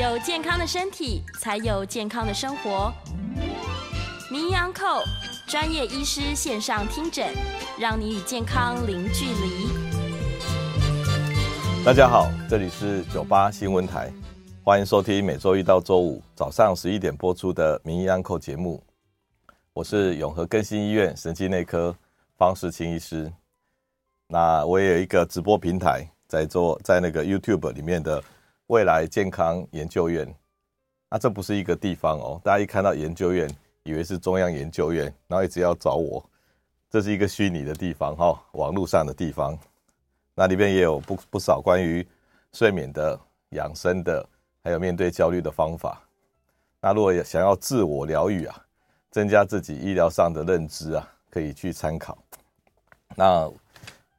有健康的身体，才有健康的生活。名医安扣专业医师线上听诊，让你与健康零距离。大家好，这里是九八新闻台，欢迎收听每周一到周五早上十一点播出的名医安扣节目。我是永和更新医院神经内科方世清医师。那我也有一个直播平台，在做在那个 YouTube 里面的未来健康研究院。那这不是一个地方哦，大家一看到研究院，以为是中央研究院，然后一直要找我。这是一个虚拟的地方哈、哦，网络上的地方。那里面也有不不少关于睡眠的、养生的，还有面对焦虑的方法。那如果想要自我疗愈啊，增加自己医疗上的认知啊，可以去参考。那。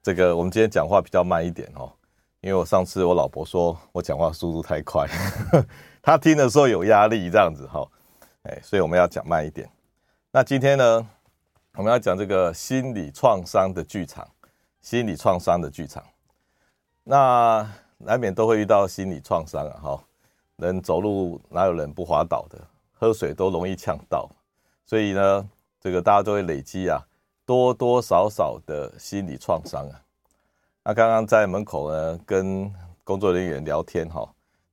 这个我们今天讲话比较慢一点哦，因为我上次我老婆说我讲话速度太快，她听的时候有压力这样子哈，哎，所以我们要讲慢一点。那今天呢，我们要讲这个心理创伤的剧场，心理创伤的剧场。那难免都会遇到心理创伤啊，哈，人走路哪有人不滑倒的，喝水都容易呛到，所以呢，这个大家都会累积啊。多多少少的心理创伤啊，那刚刚在门口呢，跟工作人员聊天哈，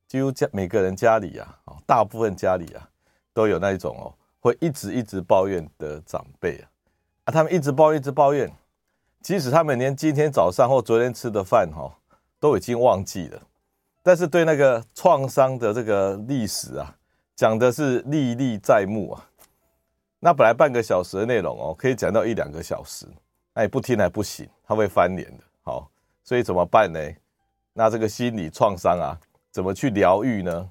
几乎家每个人家里啊，大部分家里啊，都有那一种哦，会一直一直抱怨的长辈啊，啊，他们一直抱怨，一直抱怨，即使他们连今天早上或昨天吃的饭哈，都已经忘记了，但是对那个创伤的这个历史啊，讲的是历历在目啊。那本来半个小时的内容哦，可以讲到一两个小时，那你不听还不行，他会翻脸的。好，所以怎么办呢？那这个心理创伤啊，怎么去疗愈呢？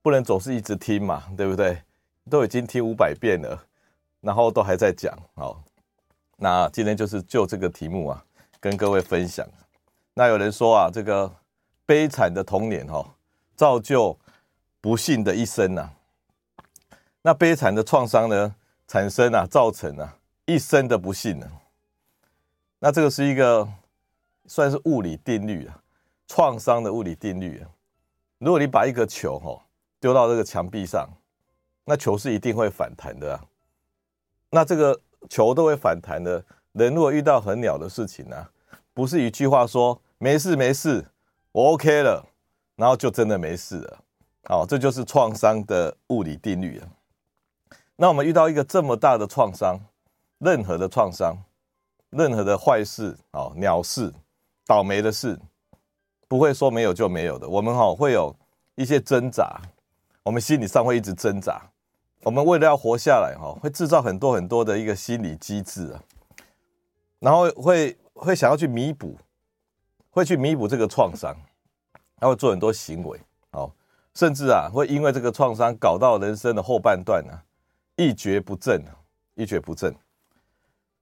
不能总是一直听嘛，对不对？都已经听五百遍了，然后都还在讲。好，那今天就是就这个题目啊，跟各位分享。那有人说啊，这个悲惨的童年哈，造就不幸的一生呐。那悲惨的创伤呢？产生啊，造成啊一生的不幸呢。那这个是一个算是物理定律啊，创伤的物理定律啊。如果你把一个球哈丢到这个墙壁上，那球是一定会反弹的啊。那这个球都会反弹的，人如果遇到很鸟的事情呢，不是一句话说没事没事，我 OK 了，然后就真的没事了。好，这就是创伤的物理定律啊。那我们遇到一个这么大的创伤，任何的创伤，任何的坏事啊，鸟事、倒霉的事，不会说没有就没有的。我们哈会有一些挣扎，我们心理上会一直挣扎。我们为了要活下来哈，会制造很多很多的一个心理机制啊，然后会会想要去弥补，会去弥补这个创伤，他会做很多行为，好，甚至啊会因为这个创伤搞到人生的后半段呢。一蹶不振，一蹶不振。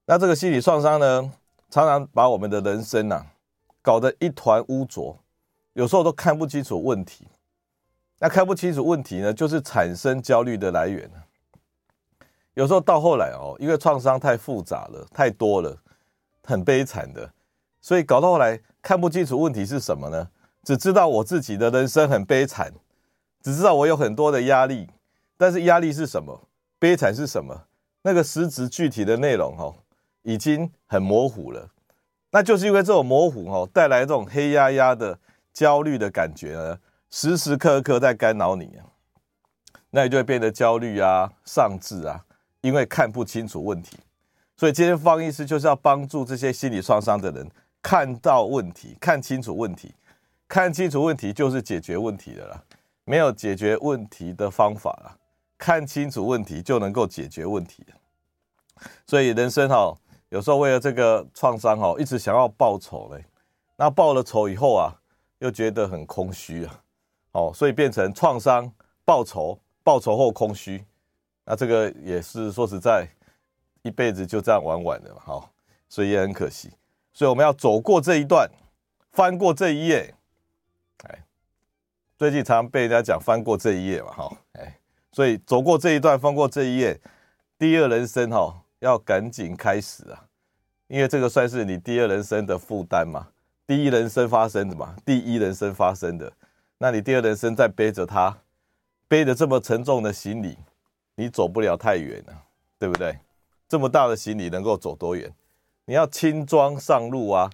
那这个心理创伤呢，常常把我们的人生呐、啊，搞得一团污浊，有时候都看不清楚问题。那看不清楚问题呢，就是产生焦虑的来源。有时候到后来哦，因为创伤太复杂了，太多了，很悲惨的，所以搞到后来看不清楚问题是什么呢？只知道我自己的人生很悲惨，只知道我有很多的压力，但是压力是什么？悲惨是什么？那个实质具体的内容哦，已经很模糊了。那就是因为这种模糊哦，带来这种黑压压的焦虑的感觉呢，时时刻刻在干扰你。那你就会变得焦虑啊、丧志啊，因为看不清楚问题。所以今天方医师就是要帮助这些心理创伤的人看到问题、看清楚问题。看清楚问题就是解决问题的啦，没有解决问题的方法啦。看清楚问题就能够解决问题，所以人生哈，有时候为了这个创伤哦，一直想要报仇嘞，那报了仇以后啊，又觉得很空虚啊，哦，所以变成创伤报仇，报仇后空虚，那这个也是说实在，一辈子就这样玩完了嘛，哈，所以也很可惜，所以我们要走过这一段，翻过这一页，哎，最近常常被人家讲翻过这一页嘛，哈，哎。所以走过这一段，翻过这一页，第二人生哈要赶紧开始啊，因为这个算是你第二人生的负担嘛，第一人生发生的嘛，第一人生发生的，那你第二人生再背着它，背着这么沉重的行李，你走不了太远了，对不对？这么大的行李能够走多远？你要轻装上路啊，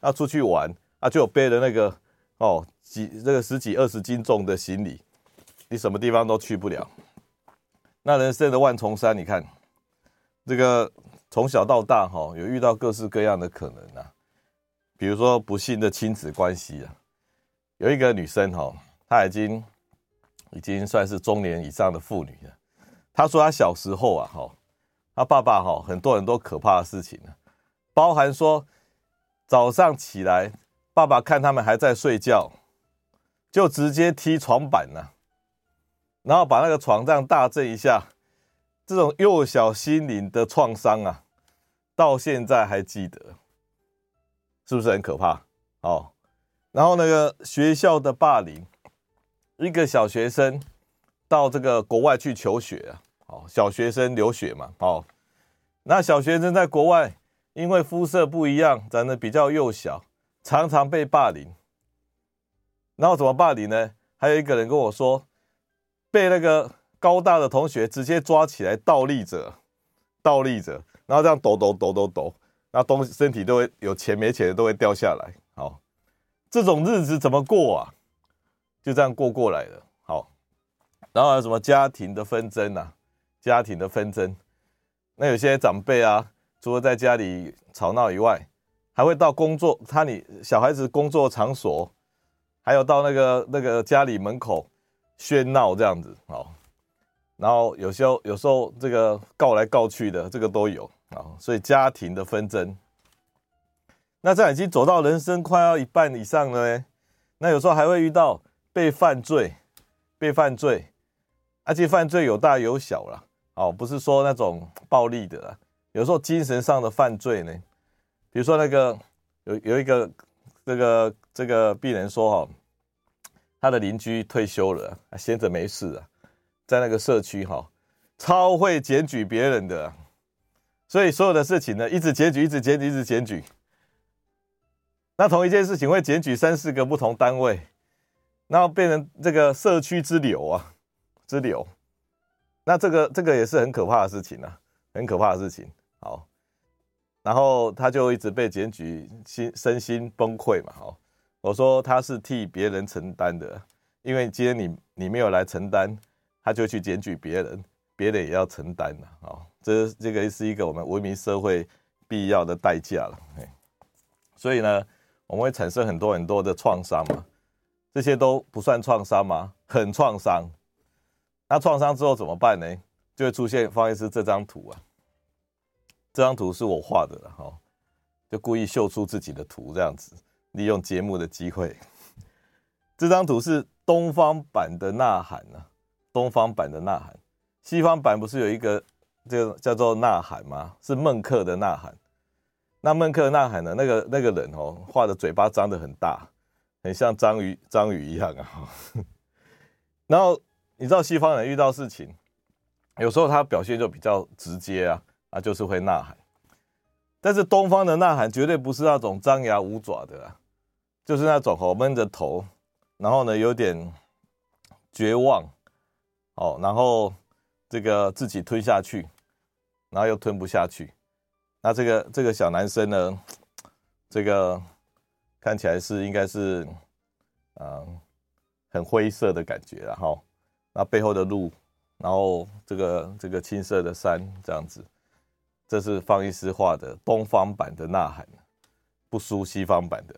要出去玩啊，就背着那个哦几这个十几二十斤重的行李，你什么地方都去不了。那人生的万重山，你看这个从小到大哈，有遇到各式各样的可能啊，比如说不幸的亲子关系啊，有一个女生哈，她已经已经算是中年以上的妇女了。她说她小时候啊哈。他爸爸哈，很多很多可怕的事情呢，包含说早上起来，爸爸看他们还在睡觉，就直接踢床板了，然后把那个床这样大震一下，这种幼小心灵的创伤啊，到现在还记得，是不是很可怕？哦，然后那个学校的霸凌，一个小学生到这个国外去求学啊。哦，小学生留学嘛，哦，那小学生在国外，因为肤色不一样，长得比较幼小，常常被霸凌。然后怎么霸凌呢？还有一个人跟我说，被那个高大的同学直接抓起来倒立着，倒立着，然后这样抖抖抖抖抖，那东身体都会有钱没钱的都会掉下来。好，这种日子怎么过啊？就这样过过来了。好，然后还有什么家庭的纷争啊？家庭的纷争，那有些长辈啊，除了在家里吵闹以外，还会到工作，他你小孩子工作场所，还有到那个那个家里门口喧闹这样子哦。然后有时候有时候这个告来告去的，这个都有啊。所以家庭的纷争，那这样已经走到人生快要一半以上了呢。那有时候还会遇到被犯罪，被犯罪，而且犯罪有大有小啦。哦，不是说那种暴力的啦，有时候精神上的犯罪呢，比如说那个有有一个这个这个病人说哈，他的邻居退休了，闲着没事啊，在那个社区哈，超会检举别人的，所以所有的事情呢，一直检举，一直检举，一直检举。那同一件事情会检举三四个不同单位，然后变成这个社区之流啊，之流。那这个这个也是很可怕的事情啊，很可怕的事情。好，然后他就一直被检举，心身心崩溃嘛。好，我说他是替别人承担的，因为今天你你没有来承担，他就去检举别人，别人也要承担了。啊，这这个是一个我们文明社会必要的代价了。所以呢，我们会产生很多很多的创伤嘛，这些都不算创伤吗？很创伤。那创伤之后怎么办呢？就会出现方医师这张图啊，这张图是我画的了哈，就故意秀出自己的图这样子，利用节目的机会。这张图是东方版的呐喊啊，东方版的呐喊，西方版不是有一个这个叫做呐喊吗？是孟克的呐喊。那孟克呐喊的那个那个人哦，画的嘴巴张得很大，很像章鱼章鱼一样啊，然后。你知道西方人遇到事情，有时候他表现就比较直接啊，啊，就是会呐喊。但是东方的呐喊绝对不是那种张牙舞爪的啊，就是那种哦闷着头，然后呢有点绝望，哦，然后这个自己吞下去，然后又吞不下去。那这个这个小男生呢，这个看起来是应该是嗯很灰色的感觉，然后。那背后的路，然后这个这个青色的山，这样子，这是方医师画的东方版的呐喊，不输西方版的。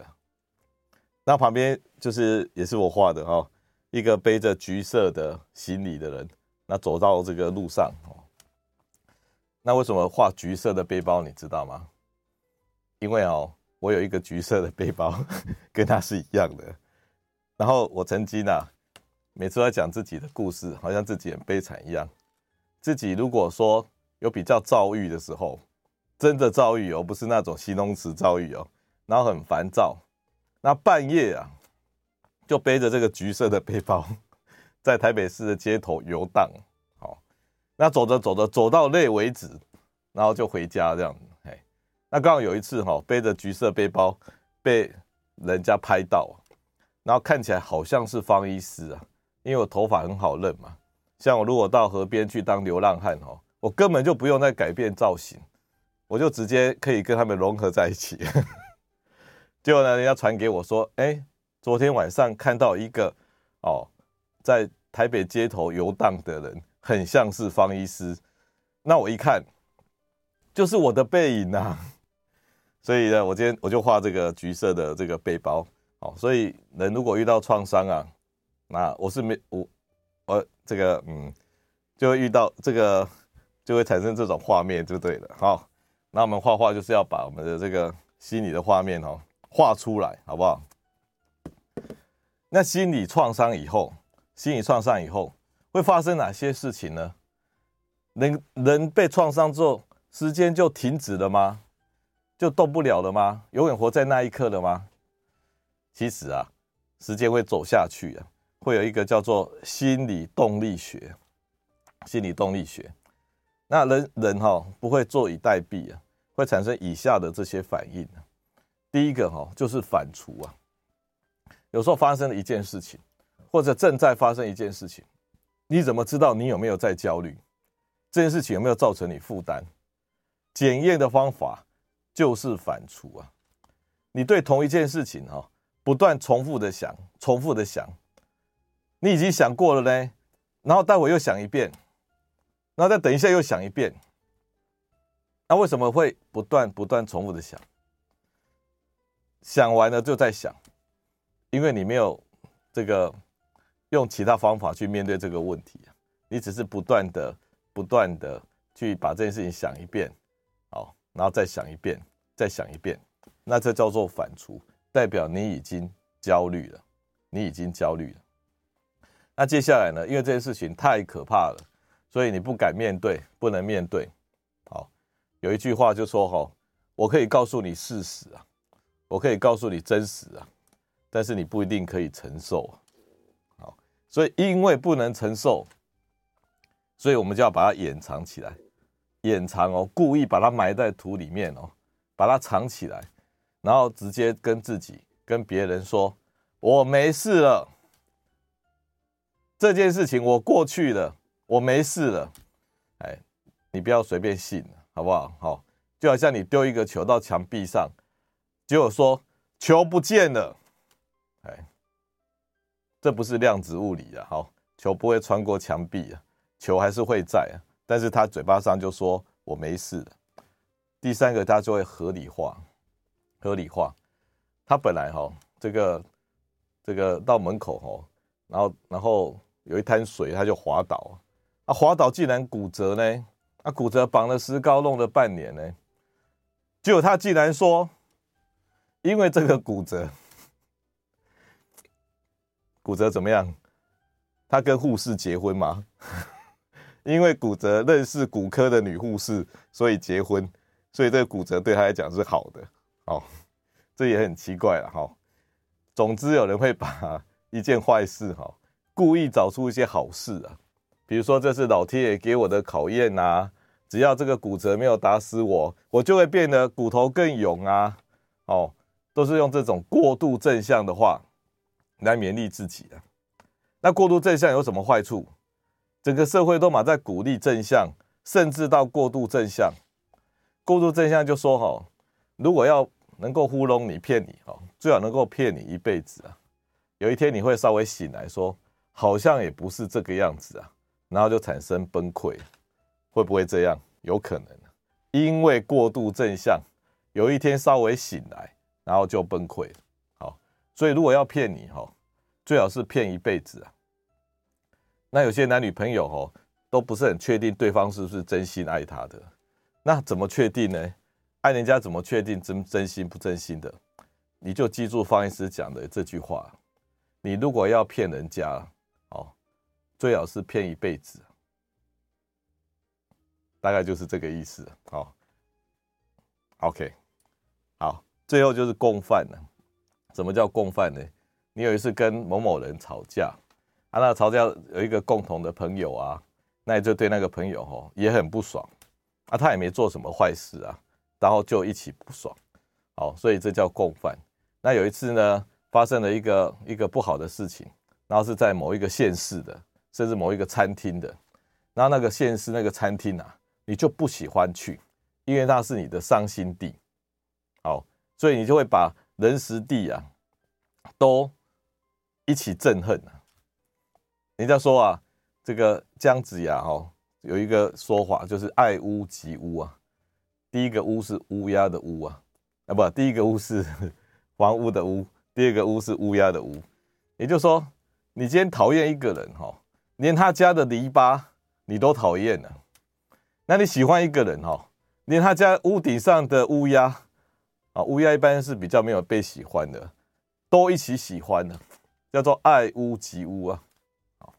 那旁边就是也是我画的哈，一个背着橘色的行李的人，那走到这个路上哦。那为什么画橘色的背包？你知道吗？因为哦，我有一个橘色的背包，跟他是一样的。然后我曾经啊。每次在讲自己的故事，好像自己很悲惨一样。自己如果说有比较躁郁的时候，真的躁郁哦，不是那种形容词躁郁哦，然后很烦躁，那半夜啊，就背着这个橘色的背包，在台北市的街头游荡。好，那走着走着走到累为止，然后就回家这样。嘿，那刚好有一次哈，背着橘色背包被人家拍到，然后看起来好像是方医师啊。因为我头发很好认嘛。像我如果到河边去当流浪汉哦，我根本就不用再改变造型，我就直接可以跟他们融合在一起。结果呢，人家传给我说，哎，昨天晚上看到一个哦，在台北街头游荡的人，很像是方医师。那我一看，就是我的背影呐。所以呢，我今天我就画这个橘色的这个背包。好，所以人如果遇到创伤啊，那我是没我我这个嗯，就会遇到这个，就会产生这种画面，就对了。好，那我们画画就是要把我们的这个心理的画面哦画出来，好不好？那心理创伤以后，心理创伤以后会发生哪些事情呢？人人被创伤之后，时间就停止了吗？就动不了了吗？永远活在那一刻了吗？其实啊，时间会走下去啊，会有一个叫做心理动力学。心理动力学，那人人哈、哦、不会坐以待毙啊，会产生以下的这些反应。第一个哈、哦、就是反刍啊，有时候发生了一件事情，或者正在发生一件事情，你怎么知道你有没有在焦虑？这件事情有没有造成你负担？检验的方法就是反刍啊，你对同一件事情哈、哦。不断重复的想，重复的想，你已经想过了呢，然后待会又想一遍，然后再等一下又想一遍，那为什么会不断不断重复的想？想完了就再想，因为你没有这个用其他方法去面对这个问题，你只是不断的不断的去把这件事情想一遍，好，然后再想一遍，再想一遍，那这叫做反刍。代表你已经焦虑了，你已经焦虑了。那接下来呢？因为这件事情太可怕了，所以你不敢面对，不能面对。好，有一句话就说：“哈，我可以告诉你事实啊，我可以告诉你真实啊，但是你不一定可以承受。”好，所以因为不能承受，所以我们就要把它掩藏起来，掩藏哦，故意把它埋在土里面哦，把它藏起来。然后直接跟自己、跟别人说：“我没事了，这件事情我过去了，我没事了。”哎，你不要随便信，好不好？好，就好像你丢一个球到墙壁上，结果说球不见了，这不是量子物理啊！好，球不会穿过墙壁啊，球还是会在啊，但是他嘴巴上就说我没事。第三个，他就会合理化。合理化，他本来哈这个这个到门口哈，然后然后有一滩水，他就滑倒啊，滑倒竟然骨折呢，啊骨折绑了石膏弄了半年呢，结果他竟然说，因为这个骨折，骨折怎么样？他跟护士结婚吗？因为骨折认识骨科的女护士，所以结婚，所以这个骨折对他来讲是好的。哦，这也很奇怪了哈。总之，有人会把一件坏事哈，故意找出一些好事啊。比如说，这是老天爷给我的考验呐。只要这个骨折没有打死我，我就会变得骨头更勇啊。哦，都是用这种过度正向的话来勉励自己啊。那过度正向有什么坏处？整个社会都马在鼓励正向，甚至到过度正向。过度正向就说哈，如果要能够糊弄你、骗你，哈，最好能够骗你一辈子啊！有一天你会稍微醒来说，好像也不是这个样子啊，然后就产生崩溃，会不会这样？有可能，因为过度正向，有一天稍微醒来，然后就崩溃。所以如果要骗你，哈，最好是骗一辈子啊。那有些男女朋友，哈，都不是很确定对方是不是真心爱他的，那怎么确定呢？爱人家怎么确定真真心不真心的？你就记住方医师讲的这句话：你如果要骗人家，哦，最好是骗一辈子，大概就是这个意思。好，OK，好，最后就是共犯了。什么叫共犯呢？你有一次跟某某人吵架，啊，那吵架有一个共同的朋友啊，那你就对那个朋友哦也很不爽，啊，他也没做什么坏事啊。然后就一起不爽，好，所以这叫共犯。那有一次呢，发生了一个一个不好的事情，然后是在某一个县市的，甚至某一个餐厅的，然后那个县市那个餐厅啊，你就不喜欢去，因为那是你的伤心地，好，所以你就会把人时地啊都一起憎恨啊。人家说啊，这个姜子牙哈有一个说法，就是爱屋及乌啊。第一个屋是乌鸦的乌啊，啊不，第一个屋是 房屋的屋，第二个屋是乌鸦的乌。也就是说，你今天讨厌一个人哈，连他家的篱笆你都讨厌了。那你喜欢一个人哈，连他家屋顶上的乌鸦乌鸦一般是比较没有被喜欢的，都一起喜欢的，叫做爱屋及乌啊。好，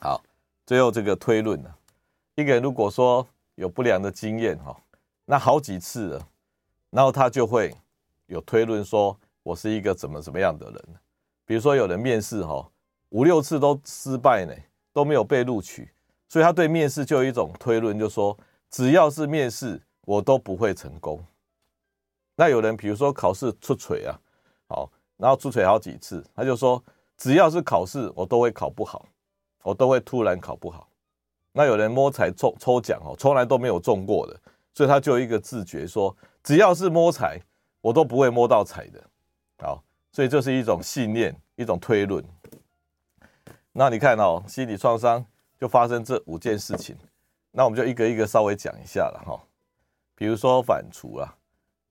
好，最后这个推论呢，一个人如果说有不良的经验哈。那好几次了，然后他就会有推论说，我是一个怎么怎么样的人。比如说有人面试哈，五六次都失败呢，都没有被录取，所以他对面试就有一种推论，就说只要是面试，我都不会成功。那有人比如说考试出槌啊，好，然后出槌好几次，他就说只要是考试，我都会考不好，我都会突然考不好。那有人摸彩抽抽奖哦，从来都没有中过的。所以他就一个自觉，说只要是摸彩，我都不会摸到彩的。好，所以这是一种信念，一种推论。那你看哦，心理创伤就发生这五件事情，那我们就一个一个稍微讲一下了哈。比如说反刍啊，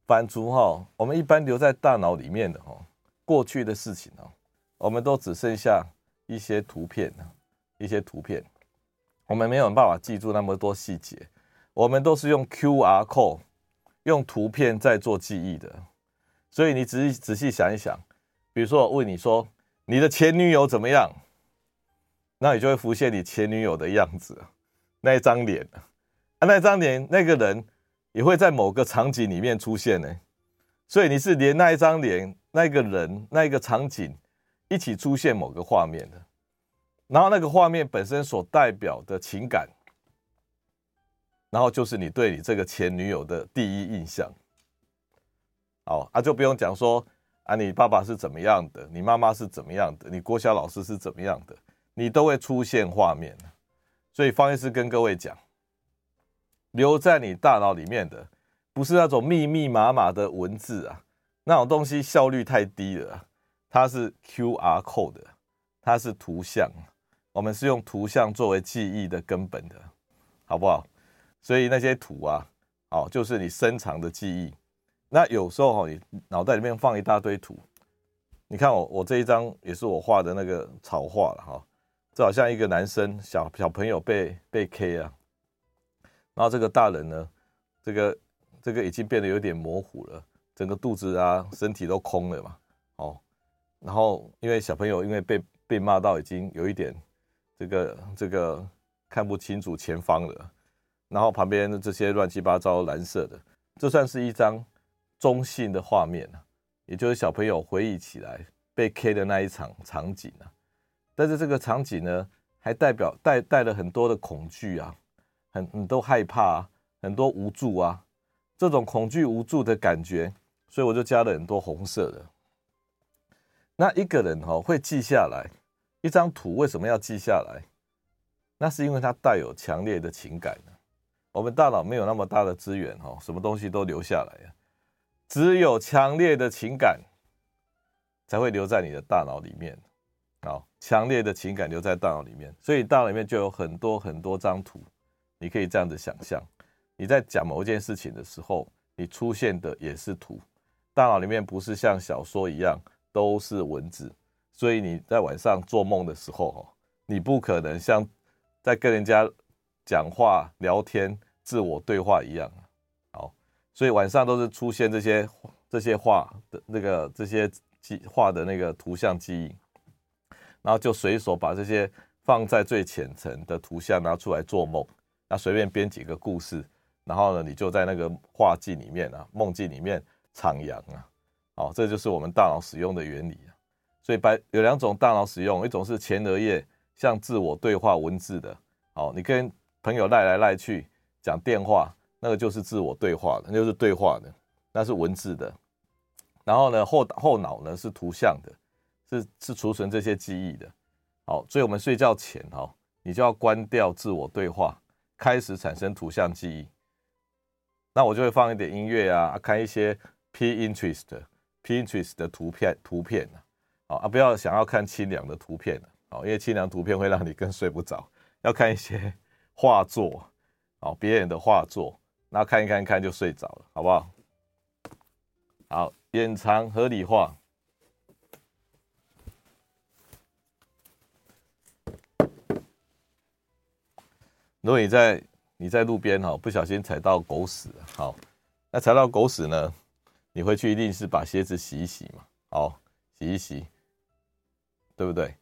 反刍哈，我们一般留在大脑里面的哈，过去的事情哦，我们都只剩下一些图片，一些图片，我们没有办法记住那么多细节。我们都是用 QR code，用图片在做记忆的，所以你仔细仔细想一想，比如说我问你说你的前女友怎么样，那你就会浮现你前女友的样子，那一张脸。啊，那张脸那个人也会在某个场景里面出现呢，所以你是连那一张脸、那个人、那一个场景一起出现某个画面的，然后那个画面本身所代表的情感。然后就是你对你这个前女友的第一印象，好啊，就不用讲说啊，你爸爸是怎么样的，你妈妈是怎么样的，你国小老师是怎么样的，你都会出现画面。所以方医师跟各位讲，留在你大脑里面的不是那种密密麻麻的文字啊，那种东西效率太低了，它是 QR code，它是图像，我们是用图像作为记忆的根本的，好不好？所以那些图啊，哦，就是你深藏的记忆。那有时候哦，你脑袋里面放一大堆图，你看我我这一张也是我画的那个草画了哈，这好像一个男生小小朋友被被 K 啊，然后这个大人呢，这个这个已经变得有点模糊了，整个肚子啊身体都空了嘛，哦，然后因为小朋友因为被被骂到已经有一点这个这个看不清楚前方了。然后旁边的这些乱七八糟蓝色的，这算是一张中性的画面啊，也就是小朋友回忆起来被 K 的那一场场景啊。但是这个场景呢，还代表带带了很多的恐惧啊，很很多害怕啊，很多无助啊，这种恐惧无助的感觉，所以我就加了很多红色的。那一个人哈会记下来一张图，为什么要记下来？那是因为它带有强烈的情感。我们大脑没有那么大的资源哈，什么东西都留下来。只有强烈的情感才会留在你的大脑里面。好，强烈的情感留在大脑里面，所以大脑里面就有很多很多张图。你可以这样子想象，你在讲某一件事情的时候，你出现的也是图。大脑里面不是像小说一样都是文字，所以你在晚上做梦的时候，你不可能像在跟人家讲话聊天。自我对话一样，好，所以晚上都是出现这些这些画的那个这些记画的那个图像记忆，然后就随手把这些放在最浅层的图像拿出来做梦，那随便编几个故事，然后呢，你就在那个画境里面啊，梦境里面徜徉啊，好，这就是我们大脑使用的原理啊。所以白有两种大脑使用，一种是前额叶像自我对话文字的，好，你跟朋友赖来赖去。讲电话，那个就是自我对话的，那就是对话的，那是文字的。然后呢，后后脑呢是图像的，是是储存这些记忆的。好，所以我们睡觉前哈，你就要关掉自我对话，开始产生图像记忆。那我就会放一点音乐啊，看一些 Pinterest、Pinterest 的图片图片啊，不要想要看清凉的图片，因为清凉图片会让你更睡不着。要看一些画作，哦，别人的画作，那看一看看就睡着了，好不好？好，掩藏合理化。如果你在你在路边哈，不小心踩到狗屎，好，那踩到狗屎呢，你回去一定是把鞋子洗一洗嘛，好，洗一洗，对不对？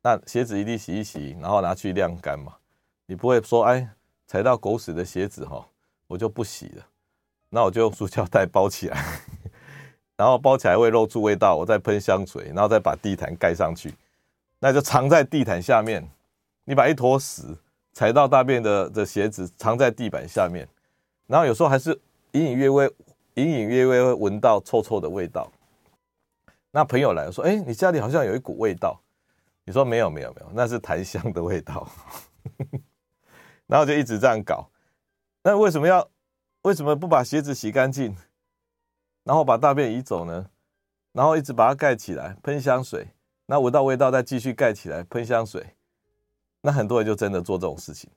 那鞋子一定洗一洗，然后拿去晾干嘛。你不会说，哎，踩到狗屎的鞋子哈，我就不洗了，那我就用塑胶袋包起来，然后包起来会露出味道，我再喷香水，然后再把地毯盖上去，那就藏在地毯下面。你把一坨屎踩到大便的的鞋子藏在地板下面，然后有时候还是隐隐约约、隐隐约约会闻到臭臭的味道。那朋友来说，哎，你家里好像有一股味道。你说没有没有没有，那是檀香的味道，然后就一直这样搞。那为什么要为什么不把鞋子洗干净，然后把大便移走呢？然后一直把它盖起来，喷香水，那闻到味道再继续盖起来，喷香水。那很多人就真的做这种事情，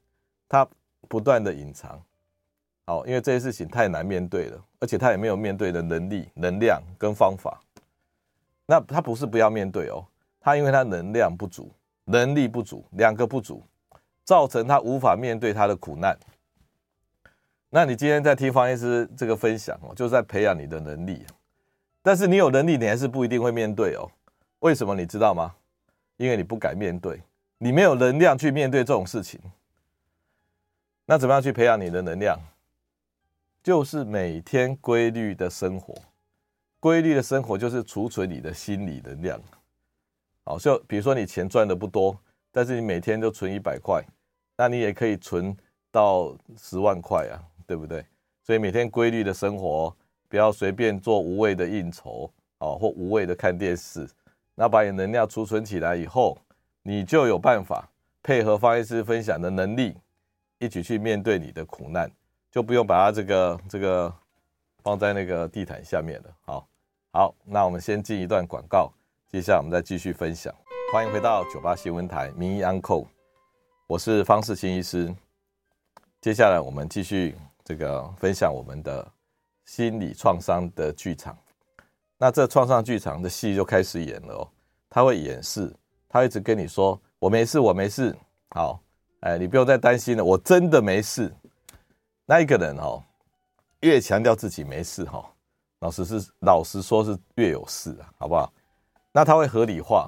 他不断的隐藏，好，因为这些事情太难面对了，而且他也没有面对的能力、能量跟方法。那他不是不要面对哦。他因为他能量不足，能力不足，两个不足，造成他无法面对他的苦难。那你今天在听方医师这个分享哦，就是在培养你的能力。但是你有能力，你还是不一定会面对哦。为什么你知道吗？因为你不敢面对，你没有能量去面对这种事情。那怎么样去培养你的能量？就是每天规律的生活，规律的生活就是储存你的心理能量。好，就比如说你钱赚的不多，但是你每天都存一百块，那你也可以存到十万块啊，对不对？所以每天规律的生活，不要随便做无谓的应酬，哦，或无谓的看电视。那把你能量储存起来以后，你就有办法配合方医师分享的能力，一起去面对你的苦难，就不用把它这个这个放在那个地毯下面了。好，好，那我们先进一段广告。接下来我们再继续分享，欢迎回到九八新闻台名医安扣，我是方世清医师。接下来我们继续这个分享我们的心理创伤的剧场。那这创伤剧场的戏就开始演了哦，他会演示，他一直跟你说我没事，我没事，好，哎，你不用再担心了，我真的没事。那一个人哦，越强调自己没事哈，老实是老实说是越有事，好不好？那他会合理化，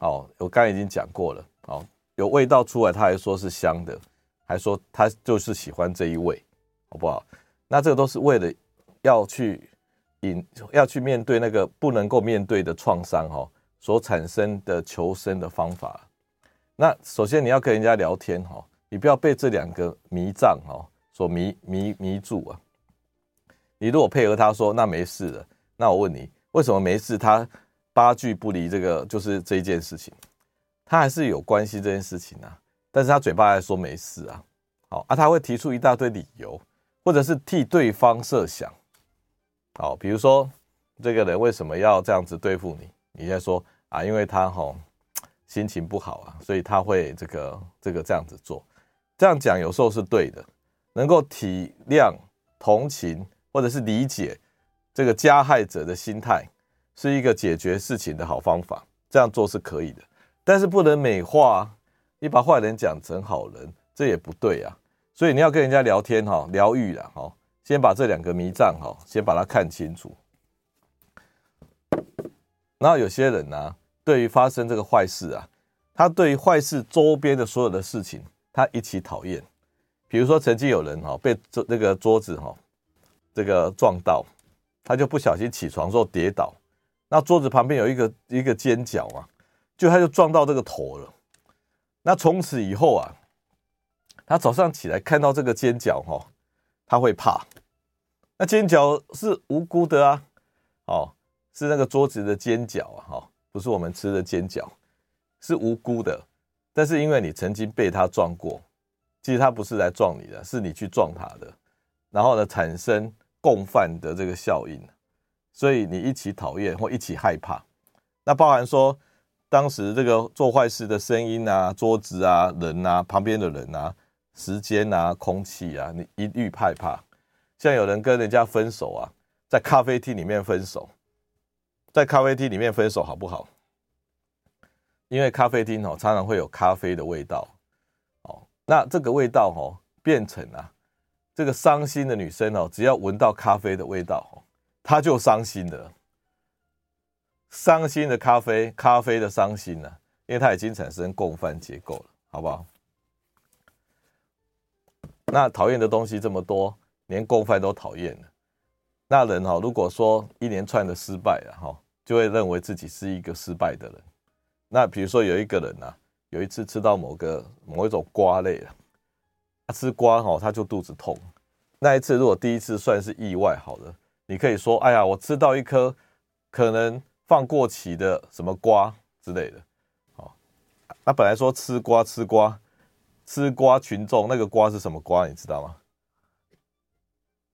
哦，我刚才已经讲过了，哦，有味道出来，他还说是香的，还说他就是喜欢这一味，好不好？那这个都是为了要去引，要去面对那个不能够面对的创伤，哈，所产生的求生的方法。那首先你要跟人家聊天，哈，你不要被这两个迷障，哈，所迷迷迷住啊。你如果配合他说，那没事了，那我问你，为什么没事？他八句不离这个就是这一件事情，他还是有关系这件事情啊，但是他嘴巴还说没事啊，好啊，他会提出一大堆理由，或者是替对方设想，好，比如说这个人为什么要这样子对付你？你在说啊，因为他吼心情不好啊，所以他会这个这个这样子做，这样讲有时候是对的，能够体谅、同情或者是理解这个加害者的心态。是一个解决事情的好方法，这样做是可以的，但是不能美化，你把坏人讲成好人，这也不对啊。所以你要跟人家聊天哈，疗愈了哈，先把这两个迷障哈，先把它看清楚。然后有些人呢，对于发生这个坏事啊，他对于坏事周边的所有的事情，他一起讨厌。比如说，曾经有人哈被这那个桌子哈这个撞到，他就不小心起床之后跌倒。那桌子旁边有一个一个尖角嘛，就他就撞到这个头了。那从此以后啊，他早上起来看到这个尖角哈，他会怕。那尖角是无辜的啊，哦，是那个桌子的尖角啊，哈，不是我们吃的煎饺，是无辜的。但是因为你曾经被他撞过，其实他不是来撞你的，是你去撞他的，然后呢，产生共犯的这个效应，所以你一起讨厌或一起害怕。那包含说，当时这个做坏事的声音啊、桌子啊、人啊、旁边的人啊、时间啊、空气啊，你一律害怕。像有人跟人家分手啊，在咖啡厅里面分手，在咖啡厅里面分手好不好？因为咖啡厅哦，常常会有咖啡的味道，哦，那这个味道哦，变成啊，这个伤心的女生哦，只要闻到咖啡的味道哦，她就伤心了。伤心的咖啡，咖啡的伤心呢、啊？因为它已经产生共犯结构了，好不好？那讨厌的东西这么多，连共犯都讨厌了。那人哈，如果说一连串的失败了哈，就会认为自己是一个失败的人。那比如说有一个人啊，有一次吃到某个某一种瓜类啊，他吃瓜哈，他就肚子痛。那一次如果第一次算是意外，好了，你可以说，哎呀，我吃到一颗可能。放过期的什么瓜之类的，好，那本来说吃瓜吃瓜吃瓜群众那个瓜是什么瓜？你知道吗？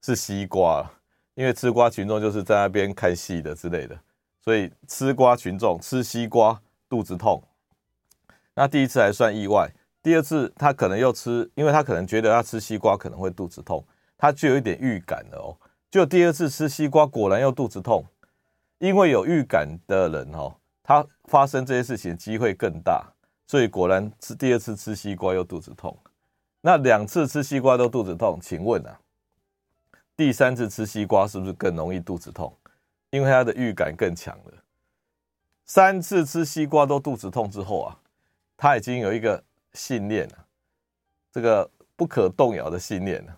是西瓜，因为吃瓜群众就是在那边看戏的之类的，所以吃瓜群众吃西瓜肚子痛。那第一次还算意外，第二次他可能又吃，因为他可能觉得他吃西瓜可能会肚子痛，他就有一点预感了哦。就第二次吃西瓜，果然又肚子痛。因为有预感的人哦，他发生这些事情机会更大，所以果然吃第二次吃西瓜又肚子痛。那两次吃西瓜都肚子痛，请问啊，第三次吃西瓜是不是更容易肚子痛？因为他的预感更强了。三次吃西瓜都肚子痛之后啊，他已经有一个信念了，这个不可动摇的信念了，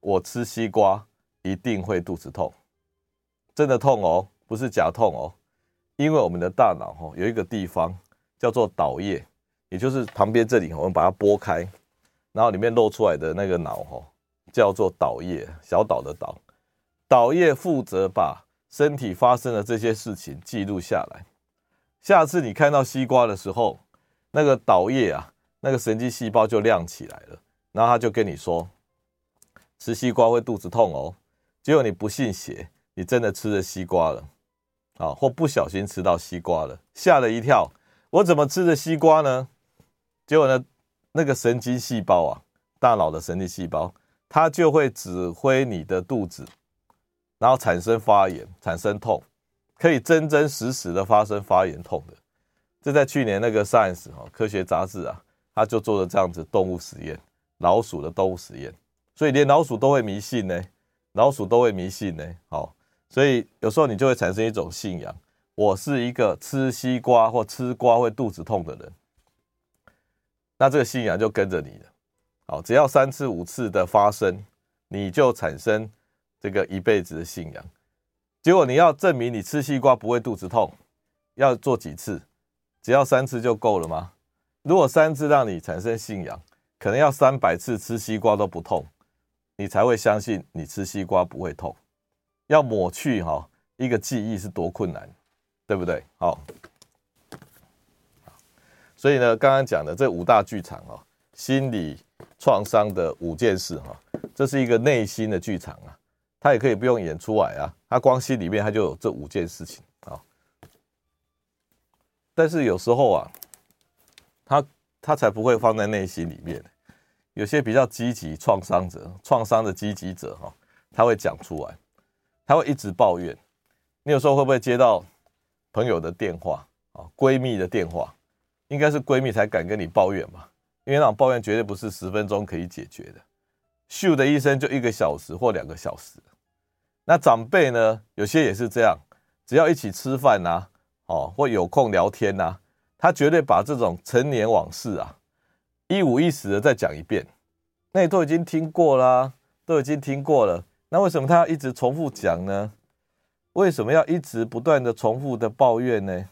我吃西瓜一定会肚子痛，真的痛哦。不是假痛哦，因为我们的大脑哈有一个地方叫做岛叶，也就是旁边这里，我们把它拨开，然后里面露出来的那个脑哈叫做岛叶，小岛的岛。岛叶负责把身体发生的这些事情记录下来。下次你看到西瓜的时候，那个导叶啊，那个神经细胞就亮起来了，然后他就跟你说，吃西瓜会肚子痛哦。结果你不信邪，你真的吃了西瓜了。啊，或不小心吃到西瓜了，吓了一跳。我怎么吃的西瓜呢？结果呢，那个神经细胞啊，大脑的神经细胞，它就会指挥你的肚子，然后产生发炎，产生痛，可以真真实实的发生发炎痛的。这在去年那个 Science 哈科学杂志啊，他就做了这样子动物实验，老鼠的动物实验，所以连老鼠都会迷信呢，老鼠都会迷信呢，好。所以有时候你就会产生一种信仰，我是一个吃西瓜或吃瓜会肚子痛的人，那这个信仰就跟着你了。好，只要三次五次的发生，你就产生这个一辈子的信仰。结果你要证明你吃西瓜不会肚子痛，要做几次？只要三次就够了吗？如果三次让你产生信仰，可能要三百次吃西瓜都不痛，你才会相信你吃西瓜不会痛。要抹去哈一个记忆是多困难，对不对？好，所以呢，刚刚讲的这五大剧场哦，心理创伤的五件事哈，这是一个内心的剧场啊，他也可以不用演出来啊，他光心里面他就有这五件事情啊。但是有时候啊，他他才不会放在内心里面，有些比较积极创伤者、创伤的积极者哈，他会讲出来。他会一直抱怨，你有时候会不会接到朋友的电话啊？闺蜜的电话，应该是闺蜜才敢跟你抱怨嘛？因为那种抱怨绝对不是十分钟可以解决的，咻的一声就一个小时或两个小时。那长辈呢？有些也是这样，只要一起吃饭呐，哦，或有空聊天呐，他绝对把这种陈年往事啊，一五一十的再讲一遍。那你都已经听过啦，都已经听过了。那为什么他要一直重复讲呢？为什么要一直不断的重复的抱怨呢？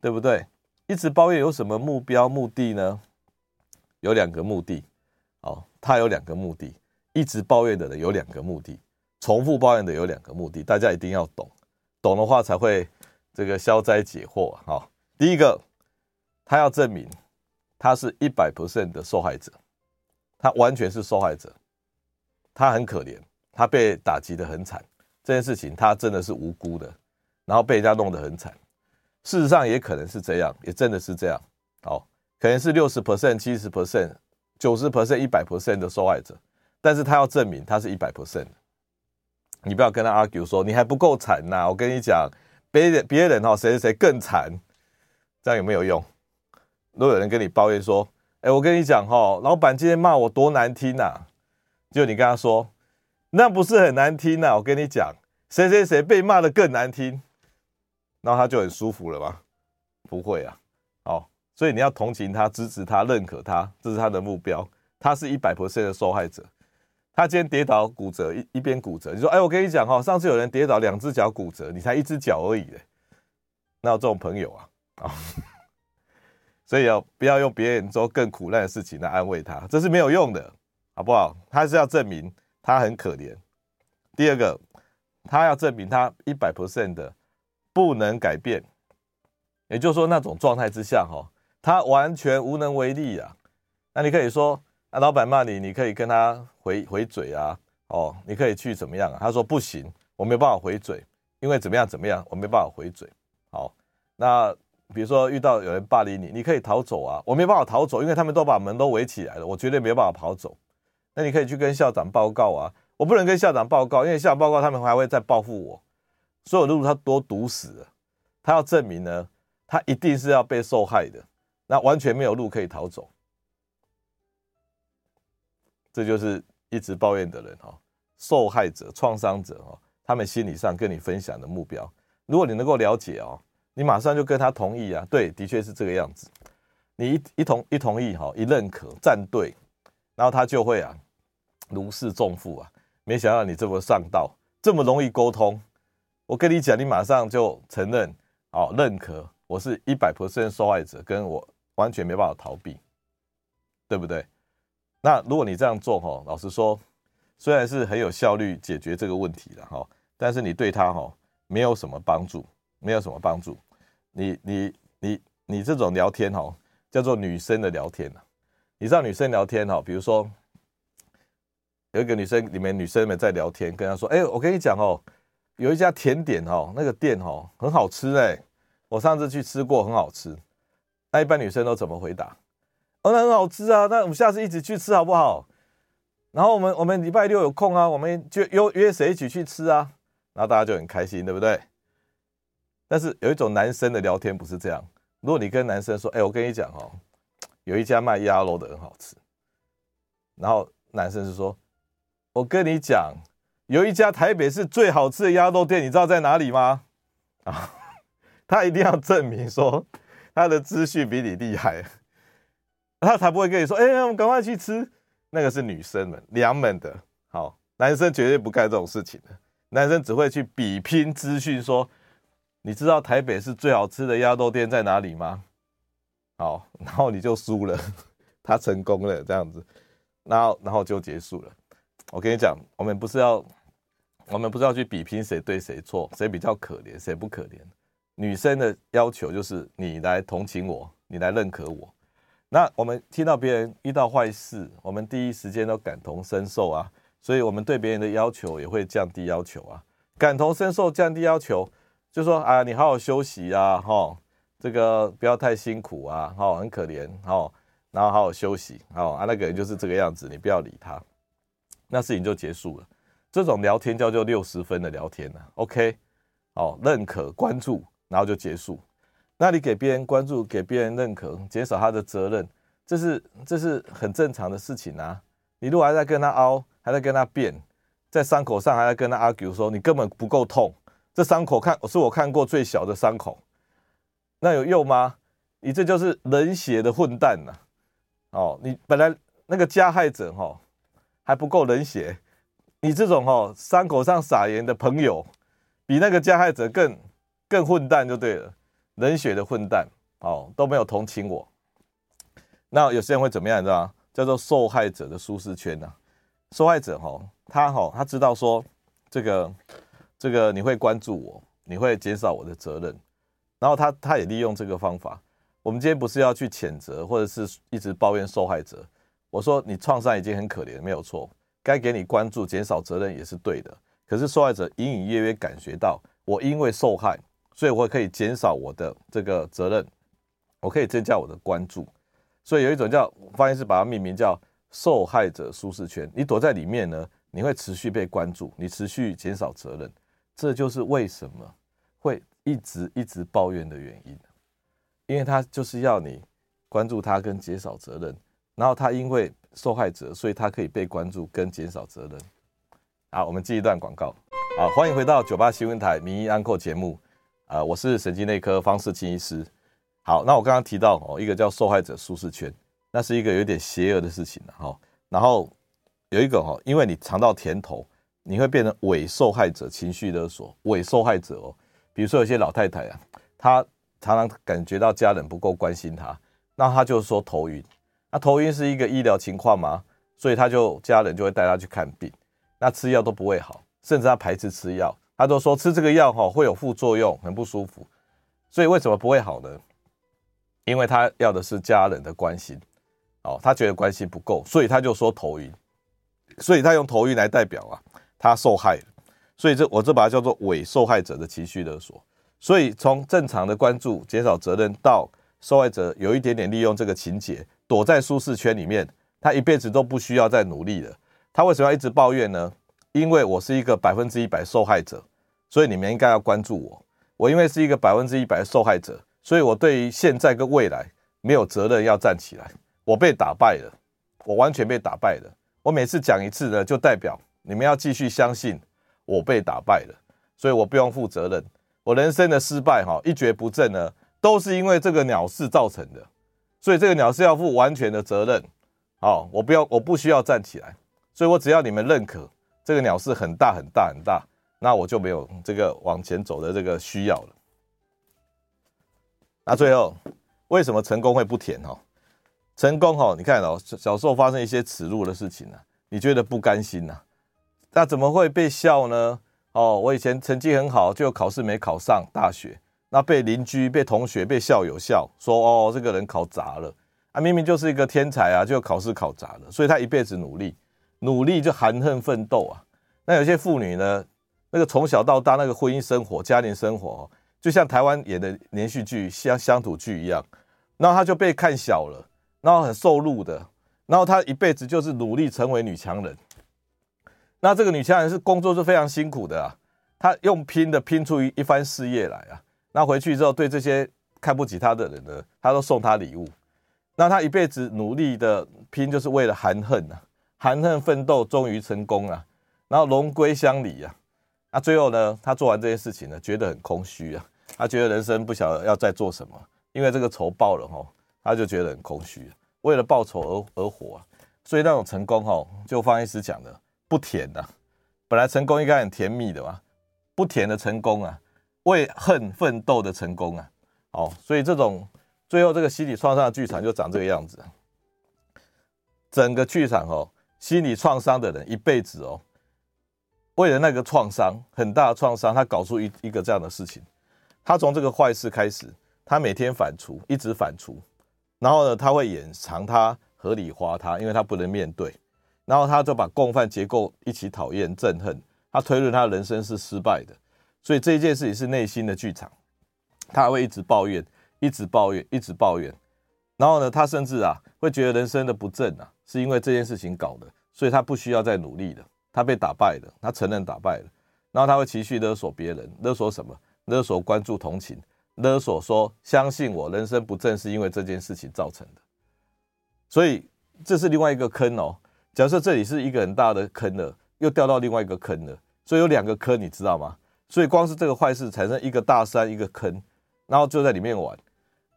对不对？一直抱怨有什么目标目的呢？有两个目的。哦，他有两个目的。一直抱怨的人有两个目的，重复抱怨的有两个目的。大家一定要懂，懂的话才会这个消灾解惑。好，第一个，他要证明他是一百 percent 的受害者，他完全是受害者，他很可怜，他被打击得很惨，这件事情他真的是无辜的，然后被人家弄得很惨。事实上也可能是这样，也真的是这样，好，可能是六十 percent、七十 percent、九十 percent、一百 percent 的受害者，但是他要证明他是一百 percent，你不要跟他 argue 说你还不够惨呐，我跟你讲，别人别人哈谁谁谁更惨，这样有没有用？如果有人跟你抱怨说，哎，我跟你讲哈，老板今天骂我多难听呐，就你跟他说，那不是很难听呐，我跟你讲，谁谁谁被骂的更难听。然后他就很舒服了吧？不会啊，好，所以你要同情他、支持他、认可他，这是他的目标。他是一百 percent 的受害者，他今天跌倒骨折，一一边骨折，你说，哎，我跟你讲哈，上次有人跌倒两只脚骨折，你才一只脚而已，哪有这种朋友啊？啊，所以要不要用别人做更苦难的事情来安慰他？这是没有用的，好不好？他是要证明他很可怜。第二个，他要证明他一百 percent 的。不能改变，也就是说，那种状态之下，哈，他完全无能为力啊。那你可以说，啊，老板骂你，你可以跟他回回嘴啊，哦，你可以去怎么样啊？他说不行，我没办法回嘴，因为怎么样怎么样，我没办法回嘴。好，那比如说遇到有人霸凌你，你可以逃走啊，我没办法逃走，因为他们都把门都围起来了，我绝对没办法跑走。那你可以去跟校长报告啊，我不能跟校长报告，因为校长报告他们还会再报复我。所有路他都堵死了，他要证明呢，他一定是要被受害的，那完全没有路可以逃走。这就是一直抱怨的人哈，受害者、创伤者哈，他们心理上跟你分享的目标，如果你能够了解哦，你马上就跟他同意啊，对，的确是这个样子，你一一同一同意哈，一认可站队，然后他就会啊如释重负啊，没想到你这么上道，这么容易沟通。我跟你讲，你马上就承认，哦，认可我是一百 percent 受害者，跟我完全没办法逃避，对不对？那如果你这样做，哈，老实说，虽然是很有效率解决这个问题的，哈，但是你对他，哈，没有什么帮助，没有什么帮助。你你你你这种聊天，哈，叫做女生的聊天，你知道女生聊天，哈，比如说有一个女生，里面女生们在聊天，跟她说，哎，我跟你讲哦。有一家甜点哦，那个店哦很好吃哎，我上次去吃过，很好吃。那一般女生都怎么回答？哦，那很好吃啊，那我们下次一起去吃好不好？然后我们我们礼拜六有空啊，我们就约约谁一起去吃啊？然后大家就很开心，对不对？但是有一种男生的聊天不是这样。如果你跟男生说，哎，我跟你讲哦，有一家卖鸭肉的很好吃。然后男生就说，我跟你讲。有一家台北市最好吃的鸭肉店，你知道在哪里吗？啊，他一定要证明说他的资讯比你厉害，他才不会跟你说：“哎呀，我们赶快去吃。”那个是女生们娘们的，好，男生绝对不干这种事情的。男生只会去比拼资讯，说：“你知道台北市最好吃的鸭肉店在哪里吗？”好，然后你就输了，他成功了，这样子，然后然后就结束了。我跟你讲，我们不是要。我们不是要去比拼谁对谁错，谁比较可怜，谁不可怜。女生的要求就是你来同情我，你来认可我。那我们听到别人遇到坏事，我们第一时间都感同身受啊，所以我们对别人的要求也会降低要求啊。感同身受，降低要求，就说啊，你好好休息啊，哈，这个不要太辛苦啊，哈，很可怜，哈，然后好好休息，好啊，那个人就是这个样子，你不要理他，那事情就结束了。这种聊天叫做六十分的聊天呢，OK，哦，认可、关注，然后就结束。那你给别人关注，给别人认可，减少他的责任，这是这是很正常的事情啊。你如果还在跟他拗，还在跟他辩，在伤口上还在跟他 argue 说你根本不够痛，这伤口看是我看过最小的伤口，那有用吗？你这就是冷血的混蛋呐！哦，你本来那个加害者哈还不够冷血。你这种哦，伤口上撒盐的朋友，比那个加害者更更混蛋就对了，冷血的混蛋哦，都没有同情我。那有些人会怎么样，你知道吗？叫做受害者的舒适圈呐。受害者哈，他哈，他知道说这个这个你会关注我，你会减少我的责任，然后他他也利用这个方法。我们今天不是要去谴责或者是一直抱怨受害者。我说你创伤已经很可怜，没有错，该给你关注、减少责任也是对的。可是受害者隐隐约约感觉到，我因为受害，所以我可以减少我的这个责任，我可以增加我的关注。所以有一种叫方医师把它命名叫受害者舒适圈。你躲在里面呢，你会持续被关注，你持续减少责任。这就是为什么会一直一直抱怨的原因，因为他就是要你关注他跟减少责任。然后他因为受害者，所以他可以被关注跟减少责任。好，我们记一段广告。好，欢迎回到九八新闻台民意安扣节目。呃，我是神经内科方世清医师。好，那我刚刚提到哦，一个叫受害者舒适圈，那是一个有点邪恶的事情哈。然后有一个哈，因为你尝到甜头，你会变成伪受害者，情绪勒索，伪受害者哦。比如说有些老太太啊，她常常感觉到家人不够关心她，那她就说头晕。那头晕是一个医疗情况吗？所以她就家人就会带她去看病，那吃药都不会好，甚至她排斥吃药，他都说吃这个药哈会有副作用，很不舒服。所以为什么不会好呢？因为他要的是家人的关心，哦，他觉得关心不够，所以他就说头晕，所以他用头晕来代表啊，他受害了。所以这我这把它叫做伪受害者的情绪勒索。所以从正常的关注、减少责任到受害者有一点点利用这个情节。躲在舒适圈里面，他一辈子都不需要再努力了。他为什么要一直抱怨呢？因为我是一个百分之一百受害者，所以你们应该要关注我。我因为是一个百分之一百受害者，所以我对于现在跟未来没有责任要站起来。我被打败了，我完全被打败了。我每次讲一次呢，就代表你们要继续相信我被打败了，所以我不用负责任。我人生的失败哈，一蹶不振呢，都是因为这个鸟事造成的。所以这个鸟是要负完全的责任，好，我不要，我不需要站起来，所以我只要你们认可这个鸟是很大很大很大，那我就没有这个往前走的这个需要了。那最后为什么成功会不甜哈？成功哈，你看哦，小时候发生一些耻辱的事情呢，你觉得不甘心呐？那怎么会被笑呢？哦，我以前成绩很好，就考试没考上大学。那被邻居、被同学、被校友笑说：“哦，这个人考砸了啊！明明就是一个天才啊，就考试考砸了。所以他一辈子努力，努力就含恨奋斗啊。那有些妇女呢，那个从小到大那个婚姻生活、家庭生活，就像台湾演的连续剧、乡乡土剧一样，然后她就被看小了，然后很受辱的，然后她一辈子就是努力成为女强人。那这个女强人是工作是非常辛苦的啊，她用拼的拼出一一番事业来啊。”那回去之后，对这些看不起她的人呢，她都送她礼物。那她一辈子努力的拼，就是为了含恨啊，含恨奋斗，终于成功了。然后龙归乡里呀啊，最后呢，他做完这些事情呢，觉得很空虚啊，他觉得人生不晓得要再做什么，因为这个仇报了哈，他就觉得很空虚，为了报仇而而活啊。所以那种成功哈，就方医师讲的不甜的，本来成功应该很甜蜜的嘛，不甜的成功啊。为恨奋斗的成功啊，哦，所以这种最后这个心理创伤的剧场就长这个样子。整个剧场哦，心理创伤的人一辈子哦，为了那个创伤很大的创伤，他搞出一一个这样的事情。他从这个坏事开始，他每天反刍，一直反刍，然后呢，他会掩藏他，合理化他，因为他不能面对，然后他就把共犯结构一起讨厌憎恨，他推论他人生是失败的。所以这一件事情是内心的剧场，他会一直抱怨，一直抱怨，一直抱怨。然后呢，他甚至啊会觉得人生的不正啊，是因为这件事情搞的，所以他不需要再努力了，他被打败了，他承认打败了。然后他会持续勒索别人，勒索什么？勒索关注、同情，勒索说相信我，人生不正是因为这件事情造成的。所以这是另外一个坑哦。假设这里是一个很大的坑了，又掉到另外一个坑了，所以有两个坑，你知道吗？所以光是这个坏事产生一个大山一个坑，然后就在里面玩，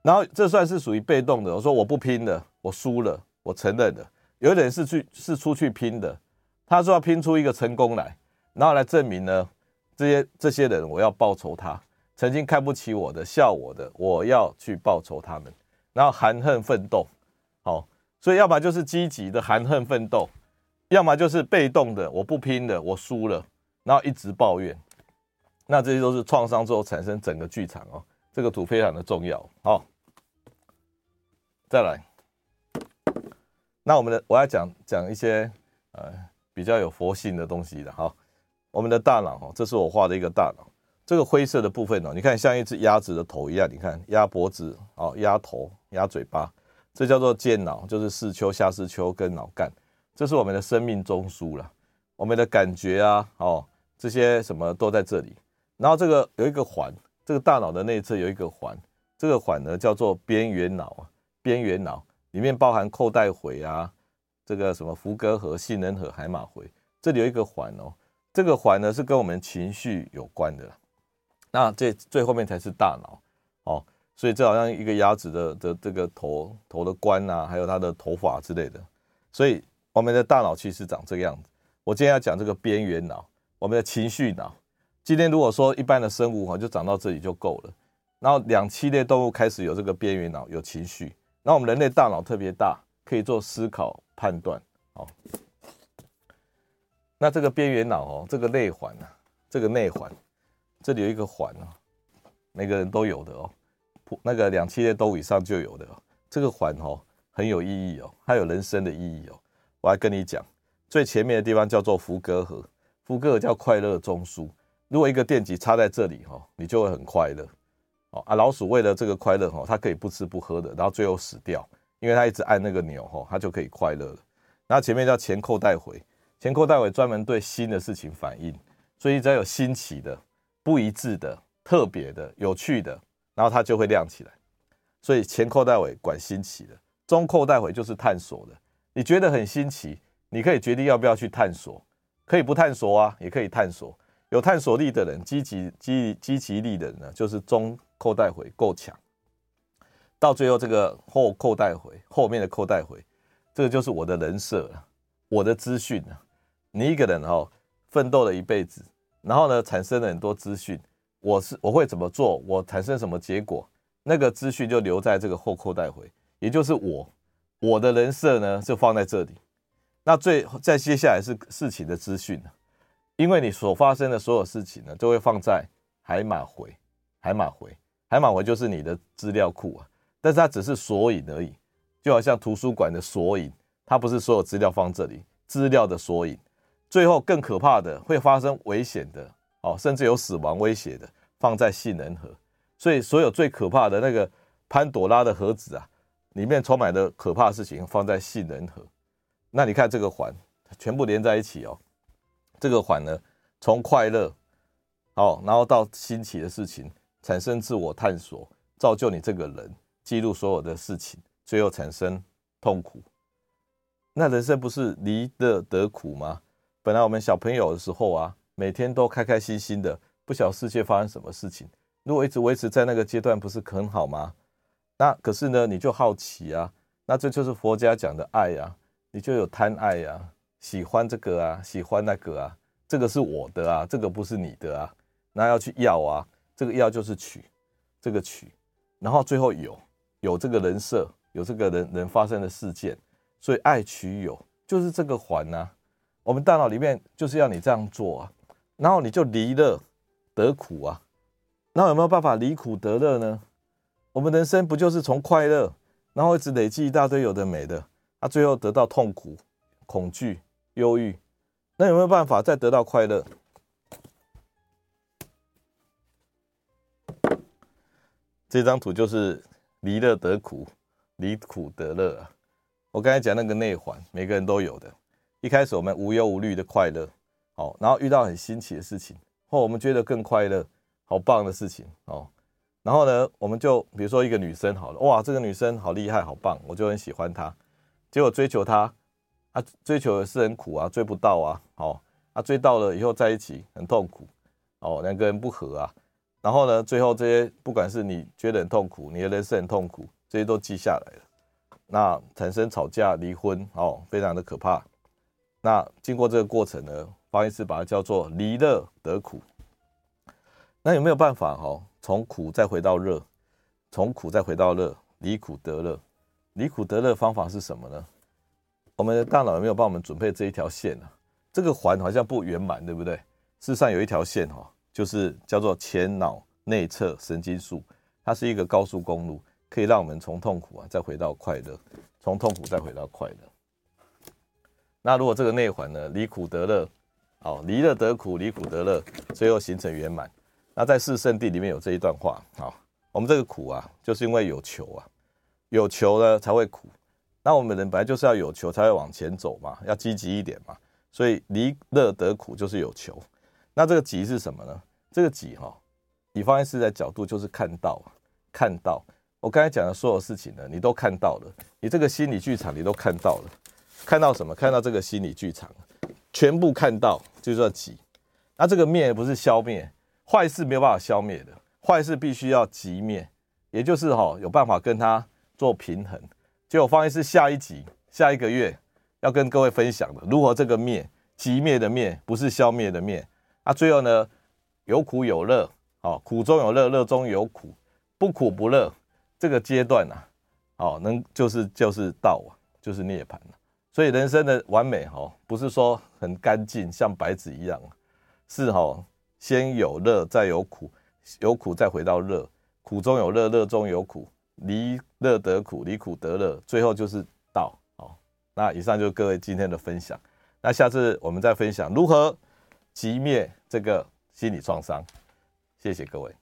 然后这算是属于被动的。我说我不拼了，我输了，我承认了。有点是去是出去拼的，他说要拼出一个成功来，然后来证明呢，这些这些人我要报仇他，曾经看不起我的笑我的，我要去报仇他们，然后含恨奋斗。好，所以要么就是积极的含恨奋斗，要么就是被动的我不拼了，我输了，然后一直抱怨。那这些都是创伤之后产生整个剧场哦，这个图非常的重要。好，再来。那我们的我要讲讲一些呃比较有佛性的东西的哈。我们的大脑哦，这是我画的一个大脑。这个灰色的部分哦，你看像一只鸭子的头一样，你看鸭脖子哦，鸭头、鸭嘴巴，这叫做健脑，就是视丘、下视丘跟脑干，这是我们的生命中枢了。我们的感觉啊，哦，这些什么都在这里。然后这个有一个环，这个大脑的内侧有一个环，这个环呢叫做边缘脑啊，边缘脑里面包含扣带回啊，这个什么伏隔核、杏仁核、海马回，这里有一个环哦，这个环呢是跟我们情绪有关的。那这最后面才是大脑哦，所以这好像一个鸭子的的这个头头的冠啊，还有它的头发之类的，所以我们的大脑其实长这个样子。我今天要讲这个边缘脑，我们的情绪脑。今天如果说一般的生物哈，就长到这里就够了。然后两栖类动物开始有这个边缘脑，有情绪。那我们人类大脑特别大，可以做思考判断。哦，那这个边缘脑哦，这个内环啊，这个内环。这里有一个环哦，每个人都有的哦，那个两栖类动物以上就有的哦。这个环哦很有意义哦，它有人生的意义哦。我还跟你讲，最前面的地方叫做伏隔核，伏隔核叫快乐中枢。如果一个电极插在这里哈，你就会很快乐哦。啊，老鼠为了这个快乐哈，它可以不吃不喝的，然后最后死掉，因为它一直按那个钮哈，它就可以快乐了。然后前面叫前扣带回，前扣带回专门对新的事情反应，所以只要有新奇的。不一致的、特别的、有趣的，然后它就会亮起来。所以前扣带尾管新奇的，中扣带回就是探索的。你觉得很新奇，你可以决定要不要去探索，可以不探索啊，也可以探索。有探索力的人，积极、积积极力的人呢，就是中扣带回够强。到最后这个后扣带回，后面的扣带回，这个就是我的人设了，我的资讯啊。你一个人哦，奋斗了一辈子。然后呢，产生了很多资讯，我是我会怎么做，我产生什么结果，那个资讯就留在这个后扣带回，也就是我，我的人设呢就放在这里。那最再接下来是事情的资讯，因为你所发生的所有事情呢，都会放在海马回，海马回，海马回就是你的资料库啊，但是它只是索引而已，就好像图书馆的索引，它不是所有资料放这里，资料的索引。最后更可怕的会发生危险的哦，甚至有死亡威胁的，放在性能盒。所以所有最可怕的那个潘朵拉的盒子啊，里面充满的可怕的事情放在性能盒。那你看这个环全部连在一起哦，这个环呢，从快乐哦，然后到新奇的事情，产生自我探索，造就你这个人，记录所有的事情，最后产生痛苦。那人生不是离乐得苦吗？本来我们小朋友的时候啊，每天都开开心心的，不晓世界发生什么事情。如果一直维持在那个阶段，不是很好吗？那可是呢，你就好奇啊，那这就是佛家讲的爱呀，你就有贪爱呀，喜欢这个啊，喜欢那个啊，这个是我的啊，这个不是你的啊，那要去要啊，这个要就是取，这个取，然后最后有有这个人设，有这个人人发生的事件，所以爱取有就是这个环呐。我们大脑里面就是要你这样做啊，然后你就离乐得苦啊，那有没有办法离苦得乐呢？我们人生不就是从快乐，然后一直累积一大堆有的没的，啊，最后得到痛苦、恐惧、忧郁，那有没有办法再得到快乐？这张图就是离乐得苦，离苦得乐啊。我刚才讲那个内环，每个人都有的。一开始我们无忧无虑的快乐，好，然后遇到很新奇的事情，或我们觉得更快乐，好棒的事情，哦，然后呢，我们就比如说一个女生好了，哇，这个女生好厉害，好棒，我就很喜欢她。结果追求她，啊，追求的是很苦啊，追不到啊，哦，啊，追到了以后在一起很痛苦，哦，两个人不合啊，然后呢，最后这些不管是你觉得很痛苦，你的人生很痛苦，这些都记下来了，那产生吵架、离婚，哦，非常的可怕。那经过这个过程呢，方医师把它叫做离乐得苦。那有没有办法哈，从苦再回到乐，从苦再回到乐，离苦得乐？离苦得乐方法是什么呢？我们的大脑有没有帮我们准备这一条线呢？这个环好像不圆满，对不对？事实上有一条线哈，就是叫做前脑内侧神经束，它是一个高速公路，可以让我们从痛苦啊再回到快乐，从痛苦再回到快乐。那如果这个内环呢，离苦得乐，哦，离乐得苦，离苦得乐，最后形成圆满。那在四圣地里面有这一段话，好，我们这个苦啊，就是因为有求啊，有求呢才会苦。那我们人本来就是要有求才会往前走嘛，要积极一点嘛。所以离乐得苦就是有求。那这个极是什么呢？这个极哈，以方济师的角度就是看到，看到我刚才讲的所有事情呢，你都看到了，你这个心理剧场你都看到了，看到什么？看到这个心理剧场，全部看到就叫极。那这个灭不是消灭。坏事没有办法消灭的，坏事必须要极灭，也就是哈有办法跟它做平衡。结果方济师下一集下一个月要跟各位分享的，如何这个灭极灭的灭不是消灭的灭。啊，最后呢有苦有乐，哦，苦中有乐，乐中有苦，不苦不乐，这个阶段呐，哦，能就是就是道啊，就是涅槃。所以人生的完美哈，不是说很干净像白纸一样，是哈。先有乐，再有苦，有苦再回到乐，苦中有乐，乐中有苦，离乐得苦，离苦得乐，最后就是道。哦，那以上就是各位今天的分享。那下次我们再分享如何熄灭这个心理创伤。谢谢各位。